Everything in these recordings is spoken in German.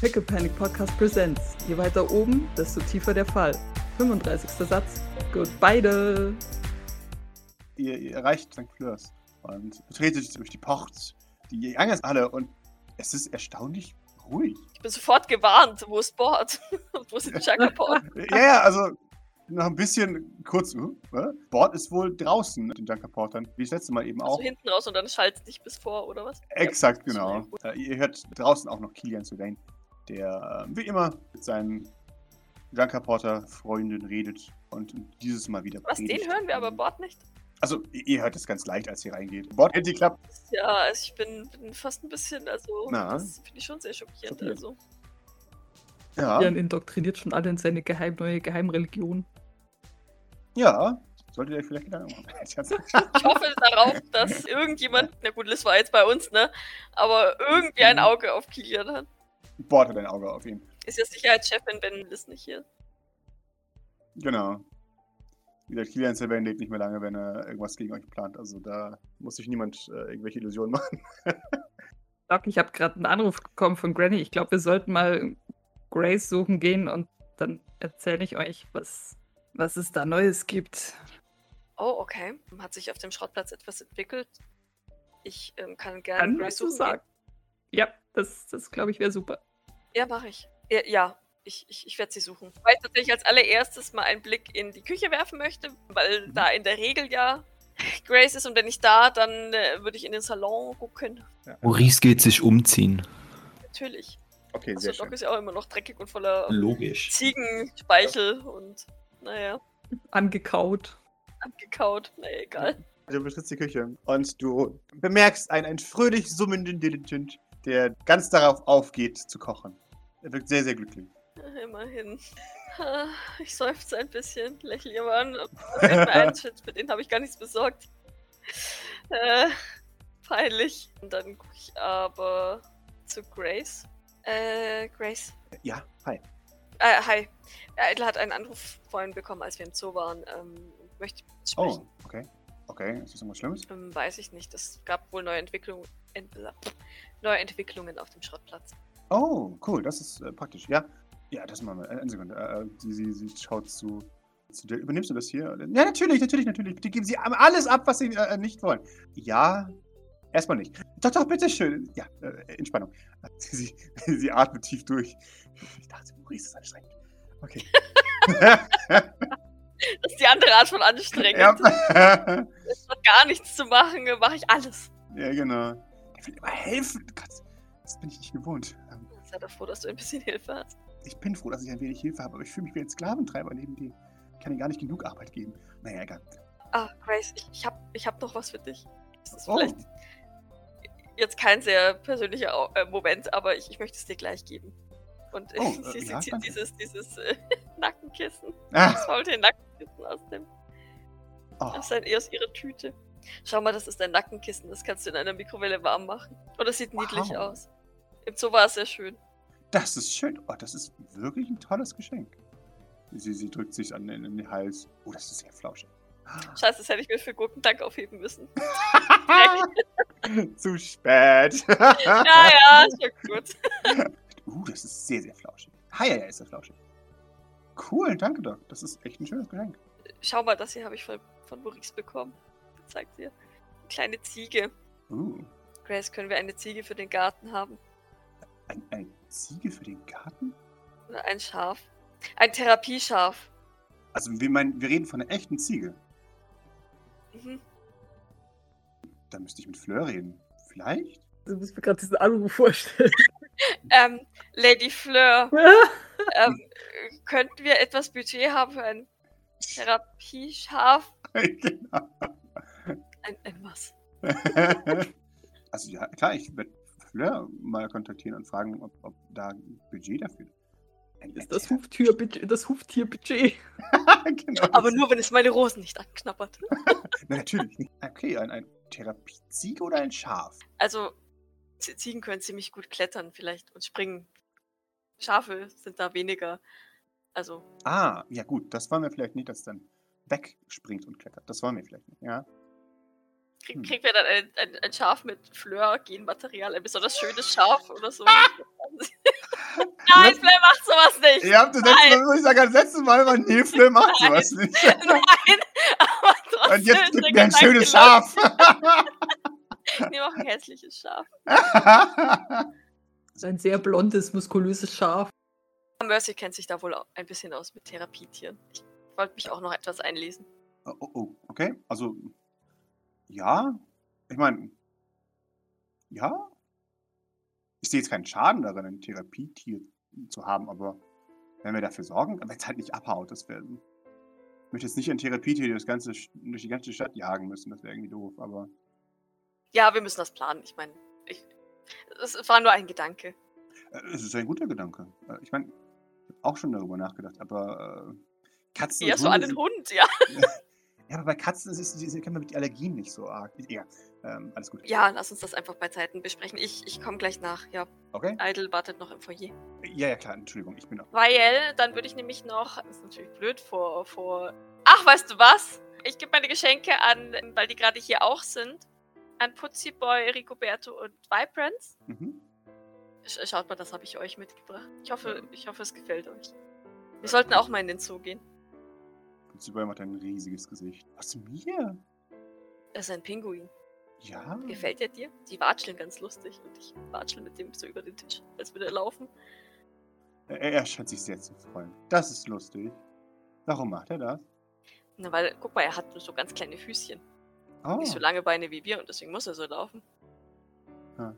Pickle Panic Podcast Presents. Je weiter oben, desto tiefer der Fall. 35. Satz. Gut, beide. Ihr, ihr erreicht St. Fleurs und betretet durch die Port, die Eingangshalle und es ist erstaunlich ruhig. Ich bin sofort gewarnt, wo ist Bord? Wo ist der Junkerport? Ja, ja, also noch ein bisschen kurz. Uh, Bord ist wohl draußen mit den Junkerportern, wie das letzte Mal eben auch. Also hinten raus und dann schaltet dich bis vor, oder was? Exakt, Ja, genau. Äh, ihr hört draußen auch noch Kilian Sylvain, der äh, wie immer mit seinen Junkerporter-Freunden redet und dieses Mal wieder Was, den predigt. hören wir aber Bord nicht? Also, ihr ihr hört es ganz leicht, als ihr reingeht. Bord die Klappe. Ja, also ich bin, bin fast ein bisschen, also Na? das finde ich schon sehr schockierend. Schockiert. Also. Ja, Jan indoktriniert schon alle in seine geheim, neue Geheimreligion. ja. Solltet ihr euch vielleicht Gedanken machen. Ich hoffe darauf, dass irgendjemand, na gut, Liz war jetzt bei uns, ne? Aber irgendwie ein Mhm. Auge auf Kilian hat. Bord hat ein Auge auf ihn. Ist ja Sicherheitschefin, wenn Liz nicht hier ist. Genau. Wie gesagt, Kilian Sylvain lebt nicht mehr lange, wenn er irgendwas gegen euch plant. Also da muss sich niemand äh, irgendwelche Illusionen machen. Doc, ich habe gerade einen Anruf bekommen von Granny. Ich glaube, wir sollten mal Grace suchen gehen und dann erzähle ich euch, was, was es da Neues gibt. Oh, okay. Hat sich auf dem Schrottplatz etwas entwickelt? Ich ähm, kann gerne Grace suchen sagen? Ja, das, das glaube ich wäre super. Ja, mache ich. Ja, ja. Ich, ich, ich werde sie suchen. Weil ich tatsächlich als allererstes mal einen Blick in die Küche werfen möchte, weil Mhm. da in der Regel ja Grace ist und wenn nicht da, dann äh, würde ich in den Salon gucken. Maurice geht sich umziehen. Natürlich. Okay, Also sehr Doc schön. ist ja auch immer noch dreckig und voller Logisch. Ziegenspeichel und naja, Angekaut. abgekaut. Naja, egal. Du betrittst die Küche und du bemerkst einen, einen fröhlich summenden Diligent, der ganz darauf aufgeht zu kochen. Er wirkt sehr, sehr glücklich. Immerhin. Ah, Ich seufze ein bisschen, lächle mal an. Für den habe ich gar nichts besorgt. Äh, peinlich. Und dann gucke ich aber zu Grace. Äh, Grace. Ja, hi. Äh, hi. Ja, Edla hat einen Anruf vorhin bekommen, als wir im Zoo waren. Ähm, möchte mit Oh, sprechen. okay. Okay, ist das irgendwas Schlimmes? Ähm, weiß ich nicht. Es gab wohl neue Entwicklungen, ent neue Entwicklungen auf dem Schrottplatz. Oh, cool, das ist äh, praktisch. Ja, ja, das machen wir. Äh, Eine Sekunde. Äh, sie, sie, sie schaut zu, zu dir. Übernimmst du das hier? Ja, natürlich, natürlich, natürlich. Bitte geben Sie alles ab, was Sie äh, nicht wollen. Ja, erstmal nicht. Doch, doch, bitteschön. Ja, äh, Entspannung. Sie, sie, sie atmet tief durch. Ich dachte, Maurice ist anstrengend. Okay. Das ist die andere Art von anstrengend. ja. Statt gar nichts zu machen, mache ich alles. ja, genau. Der will immer helfen. Gott, das bin ich nicht gewohnt. Ähm, Sei doch froh, dass du ein bisschen Hilfe hast. Ich bin froh, dass ich ein wenig Hilfe habe, aber ich fühle mich wie ein Sklaventreiber neben dir. Ich kann dir gar nicht genug Arbeit geben. Naja, egal. Ah, Grace, ich, ich, hab, ich hab noch was für dich. Das ist Oh. vielleicht jetzt kein sehr persönlicher äh, Moment, aber ich, ich möchte es dir gleich geben. Und Oh, sie äh, sieht ja, dieses, dieses äh, Nackenkissen. Ah, Das wollte Nackenkissen aus dem oh, aus, sein, aus ihrer Tüte. Schau mal, das ist ein Nackenkissen. Das kannst du in einer Mikrowelle warm machen. Und das sieht niedlich Wow. aus. Im Zoo war es sehr schön. das ist schön. Oh, das ist wirklich ein tolles Geschenk. Sie, sie drückt sich an den, in den Hals. Oh, das ist sehr flauschig. Scheiße, das hätte ich mir für Gurkendank aufheben müssen. Zu spät. ja, ja, ist ja gut. uh, das ist sehr, sehr flauschig. Hi, ja, ja, ist das flauschig. Cool, danke doch. Das ist echt ein schönes Geschenk. Schau mal, das hier habe ich von, von Maurice bekommen. Zeigt dir. Eine kleine Ziege. Uh, Grace, können wir eine Ziege für den Garten haben? ein, eine Ziege für den Garten? Oder ein Schaf? Ein Therapieschaf. Also, wir, meinen, wir reden von einer echten Ziege. Mhm. Da müsste ich mit Fleur reden. Vielleicht? Du musst mir gerade diesen Anruf vorstellen. Ähm, Lady Fleur, ähm, könnten wir etwas Budget haben für ein Therapieschaf? genau. Ein, ein was? also ja, klar, ich werde Fleur mal kontaktieren und fragen, ob, ob da ein Budget dafür ein, Das, das, Huftier, das Huftierbudget. genau. Aber nur, wenn es meine Rosen nicht anknabbert. Na, natürlich nicht. Okay, ein, ein Therapieziege oder ein Schaf? Also, Ziegen können ziemlich gut klettern vielleicht und springen. Schafe sind da weniger. Also, Ah, ja gut, das wollen wir vielleicht nicht, dass es dann wegspringt und klettert. Das wollen wir vielleicht nicht, ja. Krieg, Hm. kriegen wir dann ein, ein, ein Schaf mit Fleur-Genmaterial, ein besonders schönes Schaf oder so? Nein, das- Flay macht sowas nicht. Ihr habt das letzte Mal, muss ich sagen, das letzte Mal war nee, Flip macht sowas nicht. Nein, aber trotzdem. Und jetzt ist gibt mir ein schönes Schaf. los. Nee, mach ein hässliches Schaf. So ein sehr blondes, muskulöses Schaf. Mercy kennt sich da wohl auch ein bisschen aus mit Therapietieren. Ich wollte mich auch noch etwas einlesen. oh, oh, okay. Also, ja. Ich meine, ja. Ich sehe jetzt keinen Schaden darin, ein Therapietier zu haben, aber wenn wir dafür sorgen, wenn es halt nicht abhaut, das wäre. Ich möchte jetzt nicht ein Therapietier das ganze, durch die ganze Stadt jagen müssen, das wäre irgendwie doof, aber. Ja, wir müssen das planen. Ich meine, ich, es war nur ein Gedanke. Äh, Es ist ein guter Gedanke. Äh, Ich meine, ich habe auch schon darüber nachgedacht, aber äh, Katzen und so sind- Hund, ja. Ja, aber bei Katzen ist es, die kann man mit Allergien nicht so arg. Egal. Ähm, alles gut. Ja, lass uns das einfach bei Zeiten besprechen. Ich, ich komme gleich nach. Ja, Okay? Idle wartet noch im Foyer. Ja, ja, klar. Entschuldigung, ich bin auch. Weil, dann würde ich nämlich noch, das ist natürlich blöd, vor, vor. Ach, weißt du was? Ich gebe meine Geschenke an, weil die gerade hier auch sind, an Putzi Boy, Rigoberto und Vibrance. Mhm. Sch schaut mal, das habe ich euch mitgebracht. Ich hoffe, ich hoffe, es gefällt euch. Wir sollten auch mal in den Zoo gehen. Zubei macht ein riesiges Gesicht. Was mir? Das ist ein Pinguin. Ja. Gefällt er dir? Die watscheln ganz lustig und ich watschel mit dem so über den Tisch, als würde er laufen. Er, er scheint sich sehr zu freuen. Das ist lustig. Warum macht er das? Na, weil, guck mal, er hat nur so ganz kleine Füßchen. Oh. Nicht so lange Beine wie wir und deswegen muss er so laufen. Ah.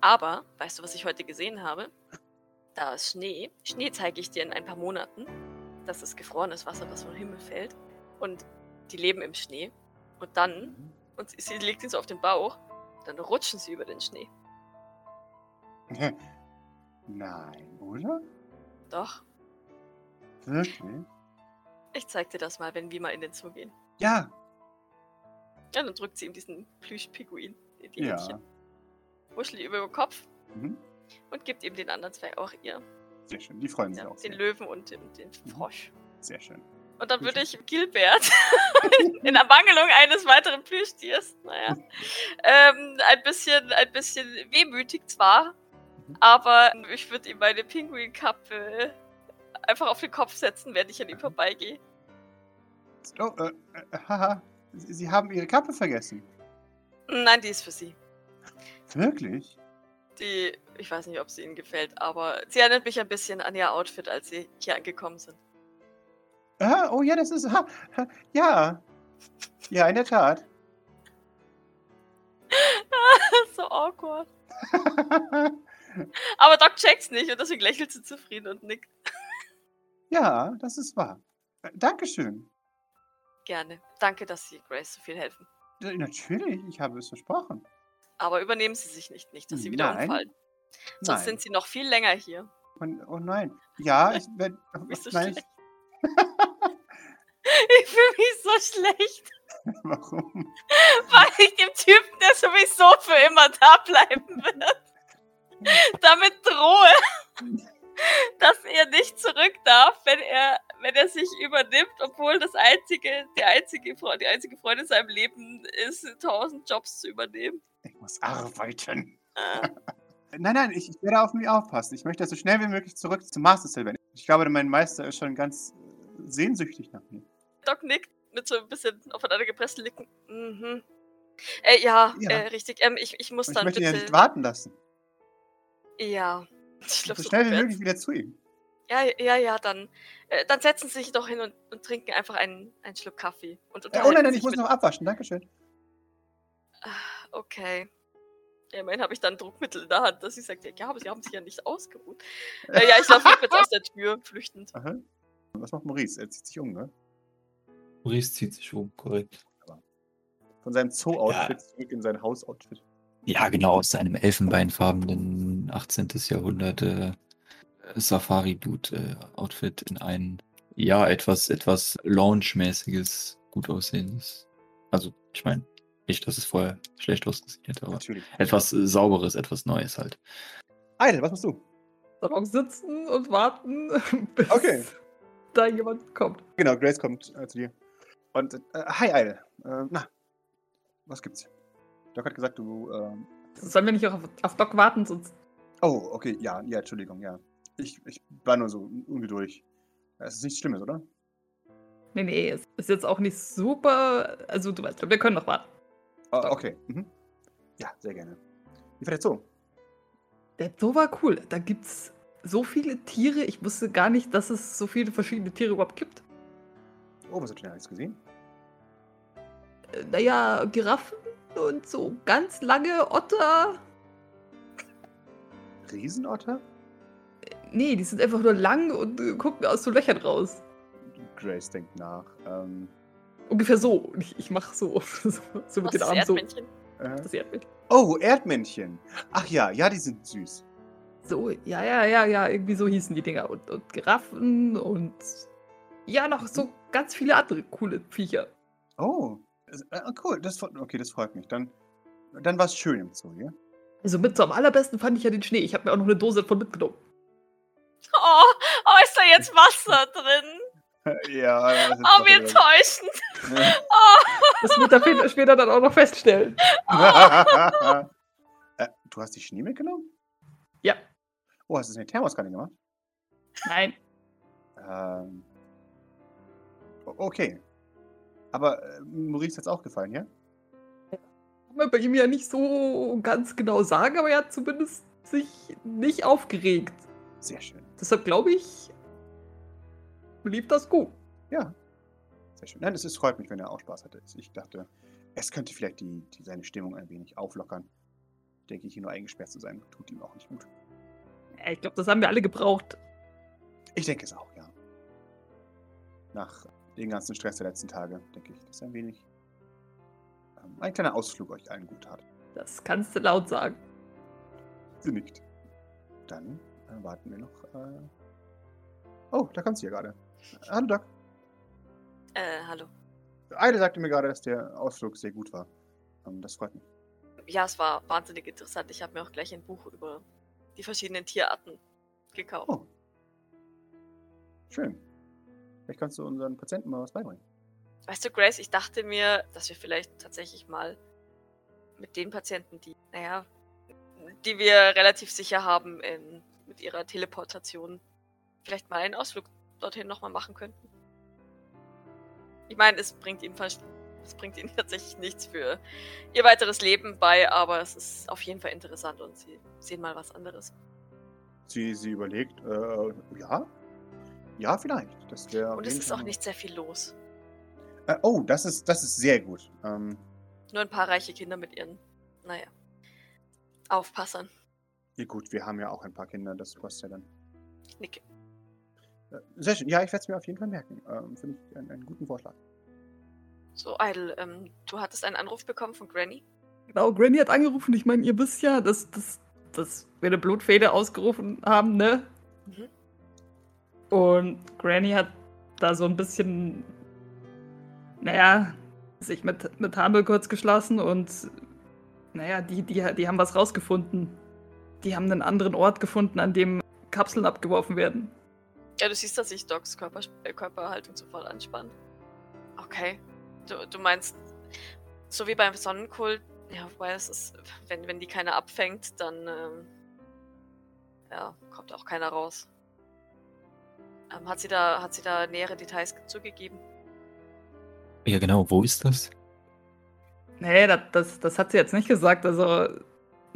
Aber, weißt du, was ich heute gesehen habe? Da ist Schnee. Schnee zeige ich dir in ein paar Monaten. Das ist gefrorenes Wasser, das vom Himmel fällt. Und die leben im Schnee. Und dann, und sie, sie legt ihn so auf den Bauch, dann rutschen sie über den Schnee. Nein, oder? Doch, Wirklich? ich zeig dir das mal, wenn wir mal in den Zoo gehen. Ja. Ja, dann drückt sie ihm diesen Plüsch-Pinguin in die Ja. Händchen. Wuschelt über den Kopf Mhm. und gibt ihm den anderen zwei auch ihr. Sehr schön. Die freuen sich Ja, auch. den Sehr. Löwen und den, den Mhm. Frosch. sehr schön. Und dann würde ich Gilbert in Ermangelung eines weiteren Plüschtiers, naja, ähm, ein bisschen, ein bisschen wehmütig zwar, Mhm. aber ich würde ihm meine Pinguinkappe einfach auf den Kopf setzen, während ich an ihm Mhm. vorbeigehe. Oh, äh, haha. Sie haben Ihre Kappe vergessen. Nein, die ist für sie. Wirklich? Die, ich weiß nicht, ob sie Ihnen gefällt, aber sie erinnert mich ein bisschen an ihr Outfit, als sie hier angekommen sind. Ah, oh ja, das ist. Ha, ha, ja. Ja, in der Tat. so awkward. Aber Doc checkt's nicht und deswegen lächelt sie zufrieden und nickt. ja, das ist wahr. Dankeschön. Gerne. Danke, dass Sie Grace so viel helfen. Natürlich, ich habe es versprochen. Aber übernehmen Sie sich nicht, nicht dass Sie wieder Nein. umfallen. Sonst Nein. sind Sie noch viel länger hier. Und, oh nein. Ja, ich werde. Du nein, schlecht? Ich fühle mich so schlecht, warum? weil ich dem Typen, der sowieso für immer da bleiben wird, damit drohe, dass er nicht zurück darf, wenn er, wenn er sich übernimmt, obwohl das einzige, die einzige, die einzige Freude in seinem Leben ist, tausend Jobs zu übernehmen. Ich muss arbeiten. Äh, Nein, nein, ich, ich werde auf mich aufpassen. Ich möchte so schnell wie möglich zurück zum Master Sylvan. Ich glaube, mein Meister ist schon ganz äh, sehnsüchtig nach mir. Doc nickt mit so ein bisschen aufeinander gepressten Licken. Mhm. Äh, ja, Ja. Äh, richtig. Ähm, ich, ich muss ich dann möchte ihn ja nicht warten lassen. Ja. Ich So glaub, so schnell wie möglich wieder zu ihm. Ja, ja, ja, dann, äh, dann setzen Sie sich doch hin und, und trinken einfach einen, einen Schluck Kaffee. Und Äh, oh nein, nein, ich muss noch abwaschen. Dankeschön. Ah, Okay. Ja, immerhin habe ich dann Druckmittel in der Hand, dass sie sagt, ja, aber Sie haben sich ja nicht ausgeruht. Äh, ja, ich laufe rückwärts aus der Tür, flüchtend. Aha. Was macht Maurice? Er zieht sich um, ne? Maurice zieht sich um, korrekt. Von seinem Zoo-Outfit zurück in sein Haus-Outfit. Ja, genau, aus seinem elfenbeinfarbenen 18. Jahrhundert äh, Safari-Dude-Outfit in ein, ja, etwas, etwas Lounge-mäßiges, gut aussehendes. Also, ich meine, nicht, dass es vorher schlecht ausgesehen hätte, aber Natürlich. etwas äh, Sauberes, etwas Neues halt. Eidel, was machst du? Salon sitzen und warten, bis Okay. da jemand kommt. Genau, Grace kommt äh, zu dir. Und, äh, hi Eidel. Äh, na, was gibt's? Doc hat gesagt, du, ähm, Sollen wir nicht auch auf, auf Doc warten, sonst. Oh, okay, ja, ja, Entschuldigung, ja. Ich, ich war nur so ungeduldig. Es ist nichts Schlimmes, oder? Nee, nee, es ist jetzt auch nicht super. Also, du weißt, wir können noch warten. Ah, okay. Mhm. Ja, sehr gerne. Wie war der Zoo? Der Zoo war cool. Da gibt's so viele Tiere. Ich wusste gar nicht, dass es so viele verschiedene Tiere überhaupt gibt. Oh, was habt ihr denn alles gesehen? Äh, Naja, Giraffen und so ganz lange Otter. Riesenotter? Nee, die sind einfach nur lang und äh, gucken aus so Löchern raus. Grace denkt nach. Ähm, Ungefähr so. Ich, ich mach so. So, so mit den Armen so. Äh, Das Erdmännchen. oh, Erdmännchen. Ach ja, ja, die sind süß. So, ja, ja, ja, ja, irgendwie so hießen die Dinger. Und, und Giraffen und ja, noch so ganz viele andere coole Viecher. Oh, äh, cool. Das, okay, das freut mich. Dann, dann war es schön im Zoo, ja? Also mit so am allerbesten fand ich ja den Schnee. Ich habe mir auch noch eine Dose davon mitgenommen. Oh, oh, ist da jetzt Wasser drin? ja. Oh, wie enttäuschend. Oh, Das wird er später- später dann auch noch feststellen. äh, du hast die Schnee mitgenommen? Ja. Oh, hast du es in der Thermoskanne gemacht? Nein. Ähm, okay. Aber äh, Maurice hat es auch gefallen, ja? Kann man bei ihm ja nicht so ganz genau sagen, aber er hat zumindest sich nicht aufgeregt. Sehr schön. Deshalb glaube ich, lief das gut. Ja. Sehr schön. Nein, es ist, freut mich, wenn er auch Spaß hatte. Ich dachte, es könnte vielleicht die, die, seine Stimmung ein wenig auflockern. Denke ich, hier nur eingesperrt zu sein, tut ihm auch nicht gut. Ich glaube, das haben wir alle gebraucht. Ich denke es auch, ja. Nach dem ganzen Stress der letzten Tage denke ich, dass ein wenig ähm, ein kleiner Ausflug euch allen gut tat. Das kannst du laut sagen. Sie nickt. Dann äh, warten wir noch. Äh... Oh, da kommt sie ja gerade. Hallo Doc. äh, hallo. Eile sagte mir gerade, dass der Ausflug sehr gut war. Ähm, das freut mich. Ja, es war wahnsinnig interessant. Ich habe mir auch gleich ein Buch über die verschiedenen Tierarten gekauft. Oh. Schön. Vielleicht kannst du unseren Patienten mal was beibringen. Weißt du, Grace, ich dachte mir, dass wir vielleicht tatsächlich mal mit den Patienten, die, naja, die wir relativ sicher haben in, mit ihrer Teleportation, vielleicht mal einen Ausflug dorthin nochmal machen könnten. Ich meine, es bringt ihnen fast, es bringt ihnen tatsächlich nichts für ihr weiteres Leben bei, aber es ist auf jeden Fall interessant und sie sehen mal was anderes. Sie, sie überlegt, äh, ja? Ja, vielleicht. Das Und es ist auch nicht sehr viel los. Äh, oh, das ist, das ist sehr gut. Ähm, Nur ein paar reiche Kinder mit ihren, naja, Aufpassern. Ja, gut, wir haben ja auch ein paar Kinder, das passt ja dann. Ich nicke. Äh, sehr schön. Ja, ich werde es mir auf jeden Fall merken. Ähm, Finde ich einen, einen guten Vorschlag. So, Idle, ähm, du hattest einen Anruf bekommen von Granny? Genau, Granny hat angerufen. Ich meine, ihr wisst ja, dass, dass, dass wir eine Blutfede ausgerufen haben, ne? Mhm. Und Granny hat da so ein bisschen, naja, sich mit, mit Hamel kurz geschlossen und, naja, die, die, die haben was rausgefunden. Die haben einen anderen Ort gefunden, an dem Kapseln abgeworfen werden. Ja, du siehst, dass sich Docs Körper, äh, Körperhaltung sofort anspannt. Okay. Du, du meinst, so wie beim Sonnenkult, ja, wobei es ist, wenn, wenn die keiner abfängt, dann, ähm, ja, kommt auch keiner raus. Ähm, hat sie da, hat sie da nähere Details zugegeben? Ja, genau, wo ist das? Nee, das, das, das hat sie jetzt nicht gesagt. Also,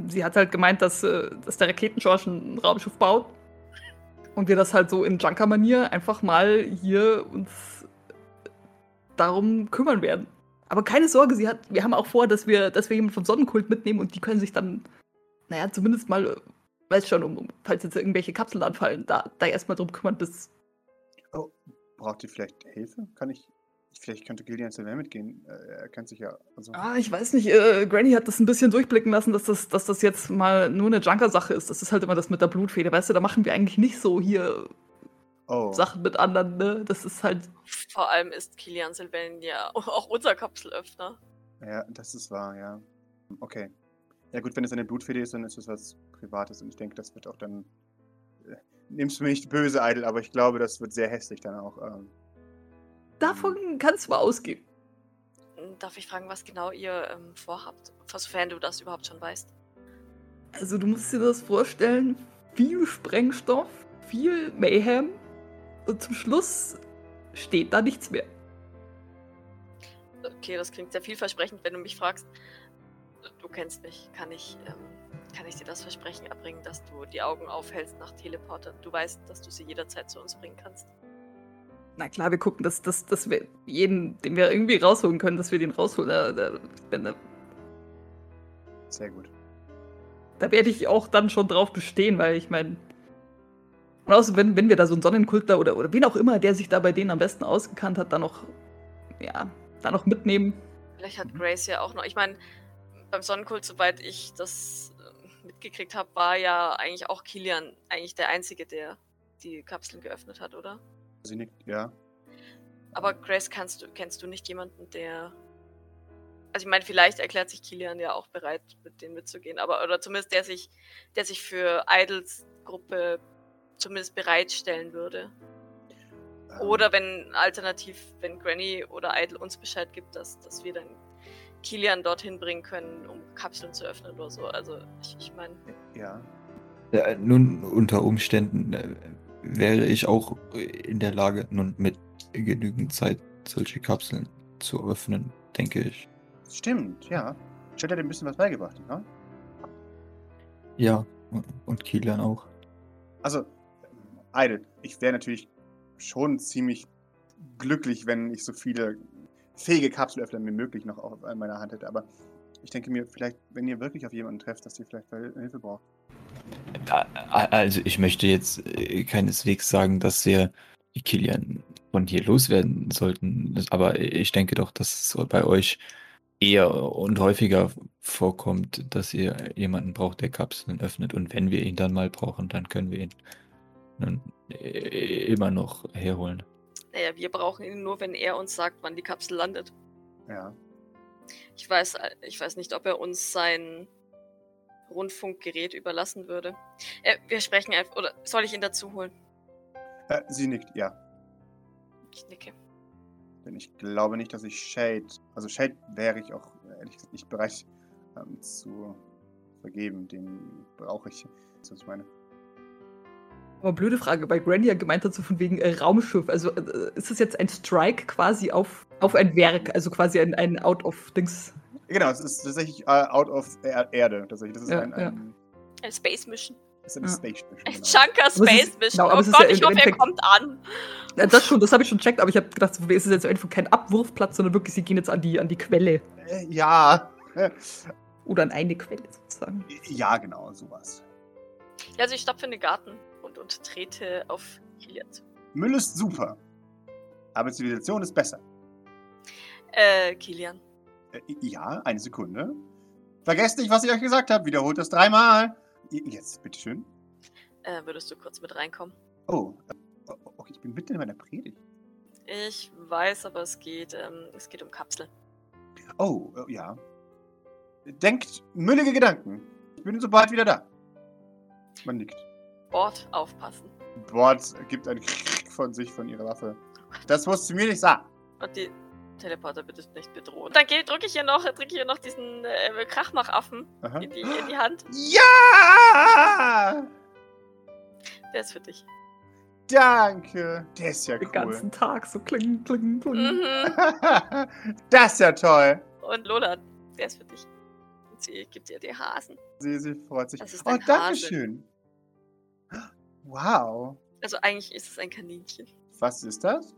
sie hat halt gemeint, dass, äh, dass der Raketenschorsch ein Raumschiff baut. Und wir das halt so in Junker-Manier einfach mal hier uns darum kümmern werden. Aber keine Sorge, sie hat, wir haben auch vor, dass wir, dass wir jemanden vom Sonnenkult mitnehmen und die können sich dann, naja, zumindest mal, äh, weiß schon, um, falls jetzt irgendwelche Kapseln anfallen, da, da erstmal drum kümmern, bis. Braucht ihr vielleicht Hilfe? Kann ich. Vielleicht könnte Gillian Sylvain mitgehen. Äh, er kennt sich ja. Also, Ah, ich weiß nicht, äh, Granny hat das ein bisschen durchblicken lassen, dass das, dass das jetzt mal nur eine Junker-Sache ist. Das ist halt immer das mit der Blutfede, weißt du, da machen wir eigentlich nicht so hier oh. Sachen mit anderen, ne? Das ist halt. Vor allem ist Kilian Sylvain ja auch unser Kapselöffner. Ja, das ist wahr, ja. Okay. Ja, gut, wenn es eine Blutfede ist, dann ist es was Privates und ich denke, das wird auch dann. Äh, nimmst du mir nicht böse, Idol, aber ich glaube, das wird sehr hässlich dann auch. Ähm, Davon kannst du mal ausgehen. Darf ich fragen, was genau ihr ähm, vorhabt? Sofern du das überhaupt schon weißt. Also, du musst dir das vorstellen: viel Sprengstoff, viel Mayhem und zum Schluss steht da nichts mehr. Okay, das klingt sehr vielversprechend, wenn du mich fragst. Du kennst mich. Kann ich, ähm, kann ich dir das Versprechen erbringen, dass du die Augen aufhältst nach Teleportern? Du weißt, dass du sie jederzeit zu uns bringen kannst. Na klar, wir gucken, dass, dass, dass wir jeden, den wir irgendwie rausholen können, dass wir den rausholen. Da, da, da, Sehr gut. da werde ich auch dann schon drauf bestehen, weil ich meine. Und außerdem, wenn, wenn wir da so einen Sonnenkultler oder, oder wen auch immer, der sich da bei denen am besten ausgekannt hat, dann noch, ja, da noch mitnehmen. Vielleicht hat. Grace ja auch noch. Ich meine, beim Sonnenkult, soweit ich das äh, mitgekriegt habe, war ja eigentlich auch Kilian eigentlich der Einzige, der die Kapseln geöffnet hat, oder? Sie nickt, ja. Aber Grace, kannst du, kennst du nicht jemanden, der. Also ich meine, vielleicht erklärt sich Kilian ja auch bereit, mit denen mitzugehen, aber oder zumindest der sich, der sich für Idols Gruppe zumindest bereitstellen würde. Ähm, Oder wenn alternativ, wenn Granny oder Idol uns Bescheid gibt, dass, dass wir dann Kilian dorthin bringen können, um Kapseln zu öffnen oder so. Also ich, ich meine, Ja. Ja, nun, unter Umständen äh, wäre ich auch in der Lage, nun mit genügend Zeit solche Kapseln zu öffnen, denke ich. Stimmt, ja. Chat hat dir ein bisschen was beigebracht, ne? Ja, und Kilian auch. Also, Idle, ich wäre natürlich schon ziemlich glücklich, wenn ich so viele fähige Kapselöffner wie möglich noch auf an meiner Hand hätte. Aber ich denke mir, vielleicht, wenn ihr wirklich auf jemanden trefft, dass ihr vielleicht Hilfe braucht. Also ich möchte jetzt äh, keineswegs sagen, dass wir Kilian von hier loswerden sollten, aber ich denke doch, dass es bei euch eher und häufiger vorkommt, dass ihr jemanden braucht, der Kapseln öffnet und wenn wir ihn dann mal brauchen, dann können wir ihn nun äh, immer noch herholen. naja, wir brauchen ihn nur, wenn er uns sagt, wann die Kapsel landet. Ja. Ich weiß, ich weiß nicht, ob er uns sein Rundfunkgerät überlassen würde. Äh, wir sprechen einfach, oder soll ich ihn dazu holen? Äh, sie nickt, ja. Ich nicke. Denn ich glaube nicht, dass ich Shade. Also Shade wäre ich auch ehrlich gesagt nicht bereit ähm, zu vergeben. Den brauche ich. Das ist, was ich meine. Aber blöde Frage, weil Granny ja gemeint hat, so von wegen äh, Raumschiff. Also äh, ist das jetzt ein Strike quasi auf, auf ein Werk, also quasi ein, ein Out-of-Dings. Genau, es ist tatsächlich äh, out of er Erde. Tatsächlich. Das ist Ja, ein, ja. ein, Eine Space Mission. das ist eine Ja. Station. Ein Genau. Chunker Space Mission. genau, aber oh Gott, ja ich hoffe, er kommt an. Ja, das schon, das habe ich schon checkt, aber ich habe gedacht, so, es ist jetzt einfach kein Abwurfplatz, sondern wirklich, sie gehen jetzt an die, an die Quelle. Äh, ja. Oder an eine Quelle sozusagen. Ja, genau, sowas. Ja, also ich stapfe in den Garten und, und trete auf Kilian zu. Müll ist super. Aber Zivilisation ist besser. Äh, Kilian. Äh, ja, eine Sekunde. Vergesst nicht, was ich euch gesagt habe. Wiederholt das dreimal. Jetzt, bitteschön. Äh, würdest du kurz mit reinkommen? Oh, äh, oh, okay, ich bin mitten in meiner Predigt. Ich weiß, aber es geht, ähm, es geht um Kapseln. Oh, äh, ja. Denkt müllige Gedanken. Ich bin sobald wieder da. Man nickt. Bord aufpassen. Bord gibt einen von sich, von ihrer Waffe. Das musst du mir nicht sagen. Und die Teleporter bitte nicht bedrohen. Dann drücke ich hier noch, drücke ich hier noch diesen äh, Krachmachaffen in die, in die Hand. Ja! Der ist für dich. Danke. Der ist ja Den cool. ganzen Tag so kling, kling, kling. Mhm. das ist ja toll. Und Lola, der ist für dich. Und sie gibt dir die Hasen. Sie, sie freut sich. Das ist Oh, danke schön. Wow. Also eigentlich ist es ein Kaninchen. Was ist das?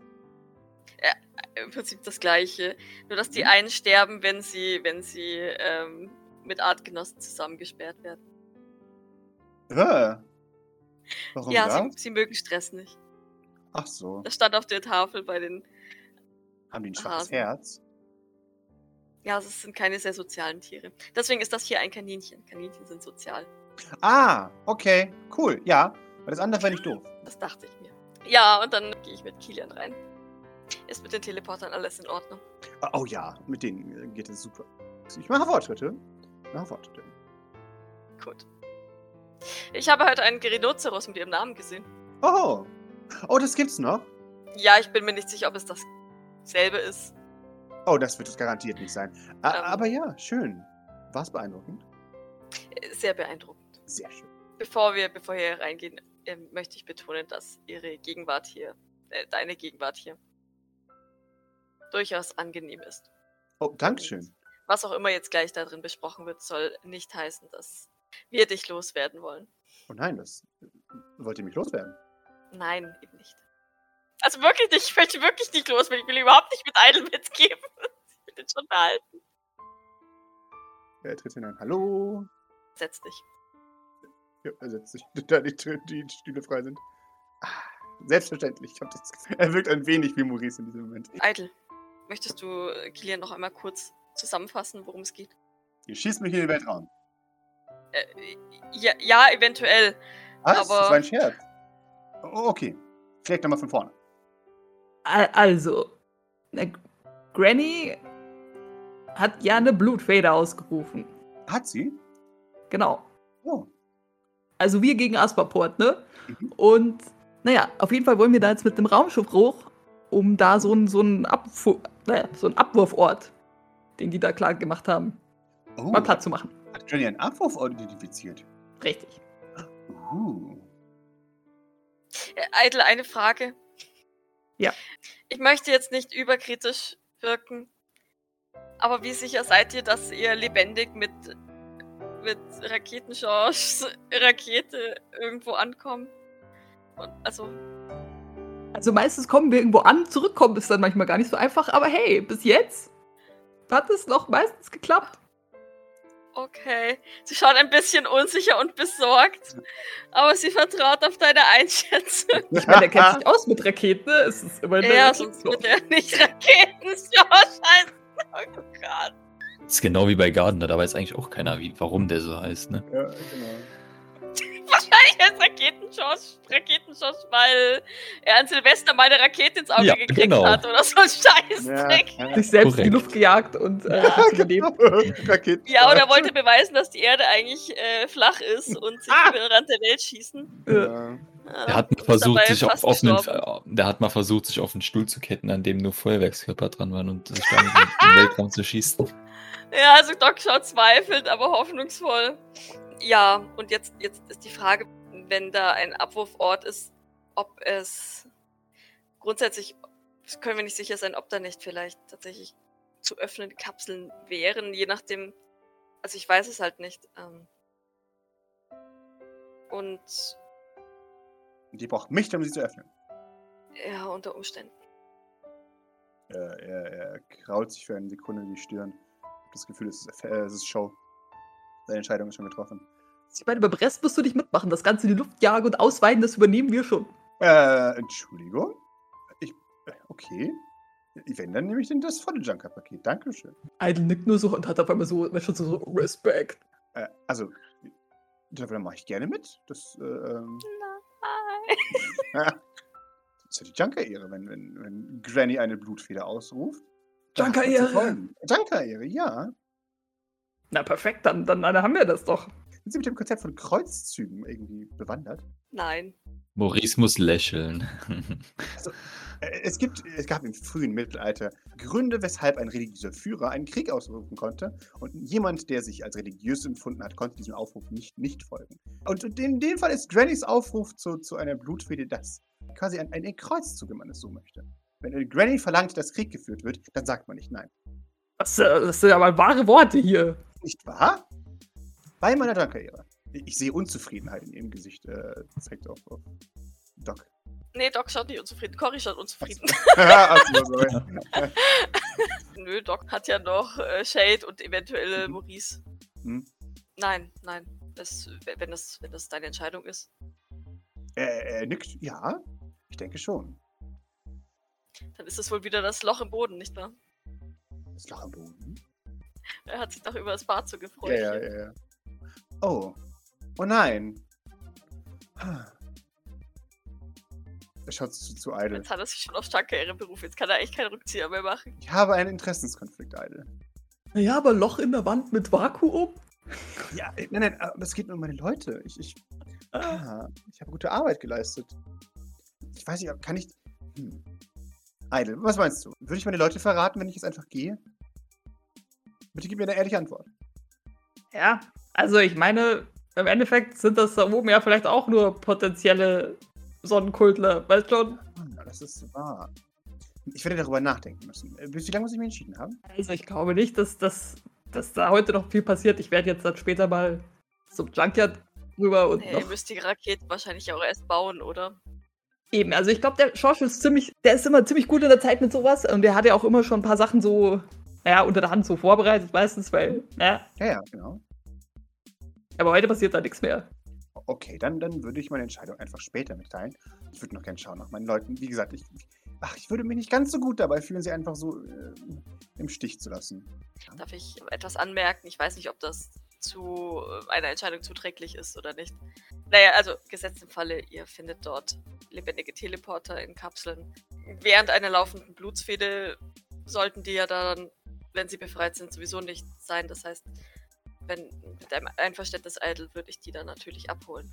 Im Prinzip das gleiche. Nur dass Mhm. die einen sterben, wenn sie, wenn sie ähm, mit Artgenossen zusammengesperrt werden. Äh. Warum ja, sie, sie mögen Stress nicht. Ach so. Das stand auf der Tafel bei den. Haben die ein schwaches Hasen. Herz? Ja, es sind keine sehr sozialen Tiere. Deswegen ist das hier ein Kaninchen. Kaninchen sind sozial. Ah, okay. Cool. Ja. Weil das andere wäre nicht doof. Das dachte ich mir. Ja, und dann gehe ich mit Kilian rein. Ist mit den Teleportern alles in Ordnung? Ah, Oh ja, mit denen äh, geht es super. Ich mache Fortschritte. Ich mache Fortschritte. Gut. Ich habe heute einen Rhinoceros mit ihrem Namen gesehen. Oh. Oh, das gibt's noch? Ja, ich bin mir nicht sicher, ob es dasselbe ist. Oh, das wird es garantiert nicht sein. Ähm. Aber ja, schön. War es beeindruckend? Sehr beeindruckend. Sehr schön. Bevor wir, bevor wir hier reingehen, ähm, möchte ich betonen, dass ihre Gegenwart hier, äh, deine Gegenwart hier, durchaus angenehm ist. Oh, Dankeschön. Was auch immer jetzt gleich da drin besprochen wird, soll nicht heißen, dass wir dich loswerden wollen. Oh nein, das. Wollt ihr mich loswerden? Nein, eben nicht. Also wirklich nicht, ich möchte wirklich nicht loswerden. Ich will überhaupt nicht mit Idle mitgeben. Ich will den schon behalten. Er tritt hinein. Hallo? Setz dich. Ja, er setzt sich, da die, die Stühle frei sind. Ah, selbstverständlich. Ich hab das er wirkt ein wenig wie Maurice in diesem Moment. Idle, möchtest du äh, Kilian noch einmal kurz zusammenfassen, worum es geht? Ihr schießt mich in den Weltraum. Äh, ja, ja, eventuell. Was? Aber- Das war ein Scherz. Oh, okay. Vielleicht nochmal von vorne. Al- Also, ne, Granny hat ja eine Blutfeder ausgerufen. Hat sie? Genau. Oh. Also wir gegen Asperport, ne? Mhm. Und naja, auf jeden Fall wollen wir da jetzt mit dem Raumschiff hoch, um da so einen so einen Abfu naja, so einen Abwurfort, den die da klar gemacht haben, oh. mal platt zu machen. Hat Johnny einen Abwurfort identifiziert? Richtig. Uh. Äh, Idle, eine Frage. Ja. Ich möchte jetzt nicht überkritisch wirken, aber wie sicher seid ihr, dass ihr lebendig mit, mit Raketenchance Rakete irgendwo ankommt? Und, also, Also meistens kommen wir irgendwo an, zurückkommen ist dann manchmal gar nicht so einfach, aber hey, bis jetzt hat es noch meistens geklappt. okay. Sie schaut ein bisschen unsicher und besorgt, aber sie vertraut auf deine Einschätzung. Ich meine, der kennt sich aus mit Raketen, ne? Es ist immer Ja, sonst wird er nicht Raketenchance heißen. Oh Gott. Das ist genau wie bei Gardner, da weiß eigentlich auch keiner, wie, warum der so heißt, ne? Ja, genau. Wahrscheinlich als Raketenchance, Raketenchance, weil er an Silvester mal eine Rakete ins Auge Ja, gekriegt genau. hat oder so ein Scheißdreck. Ja, Ja, sich selbst in die Korrekt. Luft gejagt und äh, hat überlebt. Raketen. oder wollte beweisen, dass die Erde eigentlich äh, flach ist und sich Ah! über den Rand der Welt schießen. Äh, Ja. Ja, Der hat mal versucht, sich auf, einen, gestorben. der hat mal versucht, sich auf einen Stuhl zu ketten, an dem nur Feuerwerkskörper dran waren und sich damit in den Weltraum zu schießen. Ja, also Doc schaut zweifelnd, aber hoffnungsvoll. Ja, und jetzt, jetzt ist die Frage, wenn da ein Abwurfort ist, ob es grundsätzlich, können wir nicht sicher sein, ob da nicht vielleicht tatsächlich zu öffnende Kapseln wären, je nachdem. Also ich weiß es halt nicht. Ähm, und Die braucht mich, um sie zu öffnen. ja, unter Umständen. Er, er, er kraut sich für eine Sekunde die Stirn. Ich hab das Gefühl, es ist, äh, es ist Show. Seine Entscheidung ist schon getroffen. Ich meine, beim Rest musst du nicht mitmachen. Das Ganze in die Luft jagen und ausweiten, das übernehmen wir schon. Äh, Entschuldigung? Ich, äh, okay. Wenn, dann nehme ich denn das volle Junker-Paket. Dankeschön. Idle nickt nur so und hat auf einmal so, schon so, so Respekt. Äh, also, dann mache ich gerne mit. Das, äh, ähm, Nein. das ist ja die Junker-Ehre, wenn, wenn, wenn Granny eine Blutfeder ausruft. man Junker-Ehre. Junker-Ehre, ja. Na perfekt, dann, dann, dann haben wir das doch. Sind Sie mit dem Konzept von Kreuzzügen irgendwie bewandert? Nein. Maurice muss lächeln. Äh, Es, gibt, es gab im frühen Mittelalter Gründe, weshalb ein religiöser Führer einen Krieg ausrufen konnte. Und jemand, der sich als religiös empfunden hat, konnte diesem Aufruf nicht, nicht folgen. Und in dem Fall ist Grannys Aufruf zu, zu einer Blutfede das. Quasi ein, ein Kreuzzug, wenn man es so möchte. Wenn eine Granny verlangt, dass Krieg geführt wird, dann sagt man nicht nein. Das, äh, das sind aber wahre Worte hier. Nicht wahr? Bei meiner Junker-Ehre. Ich ich sehe Unzufriedenheit in ihrem Gesicht, äh, zeigt auf, auf Doc. Nee, Doc schaut nicht unzufrieden. Cory schaut unzufrieden. Achso, sorry. Nö, Doc hat ja noch äh, Shade und eventuell Mhm. Maurice. Hm. Nein, nein. Das, wenn, das, wenn das deine Entscheidung ist. Er, er nickt, ja, ich denke schon. Dann ist es wohl wieder das Loch im Boden, nicht wahr? Das Loch am Boden. Er hat sich doch über das Bad so gefreut. Ja, ja, ja, ja. Oh. Oh nein. Ah. Er schaut zu, zu Idle. Jetzt hat er sich schon auf starke Ehre berufen. Jetzt kann er eigentlich keinen Rückzieher mehr machen. Ich habe einen Interessenskonflikt, Idle. Naja, aber Loch in der Wand mit Vakuum? Ja, äh, nein, nein, aber es geht nur um meine Leute. Ich, ich, ah, ich habe gute Arbeit geleistet. Ich weiß nicht, kann ich. Hm. Idle, was meinst du? Würde ich meine Leute verraten, wenn ich jetzt einfach gehe? Bitte gib mir eine ehrliche Antwort. Ja, also ich meine, im Endeffekt sind das da oben ja vielleicht auch nur potenzielle Sonnenkultler, weißt schon? Ja, das ist wahr. Ich werde darüber nachdenken müssen. Äh, Wie lange muss ich mich entschieden haben? Also ich glaube nicht, dass, dass, dass da heute noch viel passiert. Ich werde jetzt dann später mal zum Junkyard rüber und Nee, ihr noch müsst die Raketen wahrscheinlich auch erst bauen, oder? eben. Also ich glaube, der Schorsch ist ziemlich, der ist immer ziemlich gut in der Zeit mit sowas und der hat ja auch immer schon ein paar Sachen so, naja, unter der Hand so vorbereitet meistens, weil, ja, Ja, ja, genau. Aber heute passiert da nichts mehr. Okay, dann, dann würde ich meine Entscheidung einfach später mitteilen. Ich würde noch gerne schauen nach meinen Leuten. Wie gesagt, ich, ach, ich würde mich nicht ganz so gut dabei fühlen, sie einfach so äh, im Stich zu lassen. Darf ich etwas anmerken? Ich weiß nicht, ob das zu äh, einer Entscheidung zuträglich ist oder nicht. Naja, also gesetzt im Falle, ihr findet dort lebendige Teleporter in Kapseln. Während einer laufenden Blutsfehde sollten die ja dann, wenn sie befreit sind, sowieso nicht sein. Das heißt, wenn mit einem Einverständnis Idle würde ich die dann natürlich abholen.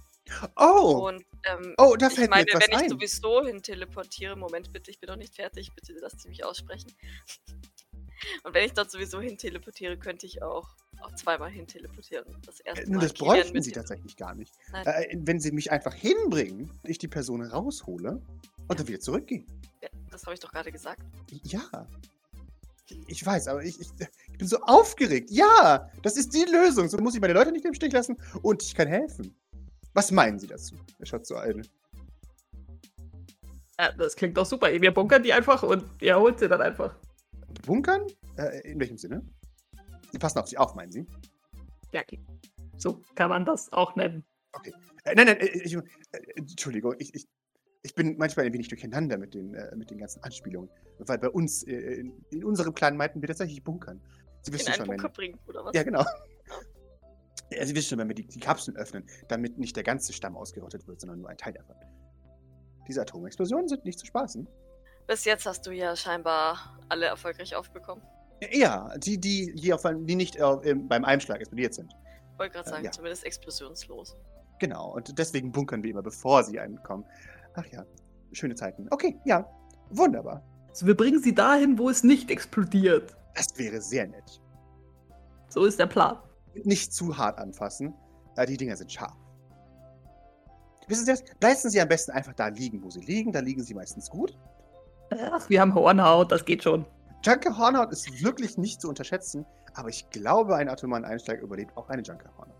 Oh! Und ähm, Oh, da ich fällt meine, mir etwas wenn ich ein. sowieso hin teleportiere, Moment bitte, ich bin noch nicht fertig, bitte lasst sie mich aussprechen. Und wenn ich dort sowieso hin teleportiere, könnte ich auch, auch zweimal hin teleportieren. Das erste Äh, Nur Mal das bräuchten sie tatsächlich gar nicht. Nein. Äh, wenn sie mich einfach hinbringen, ich die Person raushole und dann wieder zurückgehe. Ja, das habe ich doch gerade gesagt. Ja. Ich weiß, aber ich, ich, ich bin so aufgeregt. Ja, das ist die Lösung. So muss ich meine Leute nicht im Stich lassen und ich kann helfen. Was meinen Sie dazu? Er schaut so ein. Ja, das klingt doch super. Wir bunkern die einfach und ihr holt sie dann einfach. Bunkern? Äh, in welchem Sinne? Sie passen auf Sie auf, meinen Sie? Ja, okay. so kann man das auch nennen. Äh, nein, nein, äh, ich, äh, Entschuldigung, ich, ich, ich bin manchmal ein wenig durcheinander mit den, äh, mit den ganzen Anspielungen. Weil bei uns, äh, in, in unserem Clan meinten wir tatsächlich bunkern. Sie In wissen einen schon, Bunker wenn, bringen, oder was? Ja, genau. Ja, Sie wissen schon, wenn wir die, die Kapseln öffnen, damit nicht der ganze Stamm ausgerottet wird, sondern nur ein Teil davon. Diese Atomexplosionen sind nicht zu spaßen. Bis jetzt hast du ja scheinbar alle erfolgreich aufbekommen. Ja, die, die, hier auf, die nicht äh, im- beim Einschlag explodiert sind. Wollte gerade Äh, sagen, ja. zumindest explosionslos. Genau, und deswegen bunkern wir immer, bevor sie ankommen. Ach ja, schöne Zeiten. Okay, ja, wunderbar. Also wir bringen sie dahin, wo es nicht explodiert. Das wäre sehr nett. So ist der Plan. Nicht zu hart anfassen. Die Dinger sind scharf. Wissen Sie das? Lassen Sie am besten einfach da liegen, wo sie liegen. Da liegen sie meistens gut. Ach, wir haben Hornhaut, das geht schon. Junker Hornhaut ist wirklich nicht zu unterschätzen, aber ich glaube, ein atomaren Einschlag überlebt auch eine Junker Hornhaut.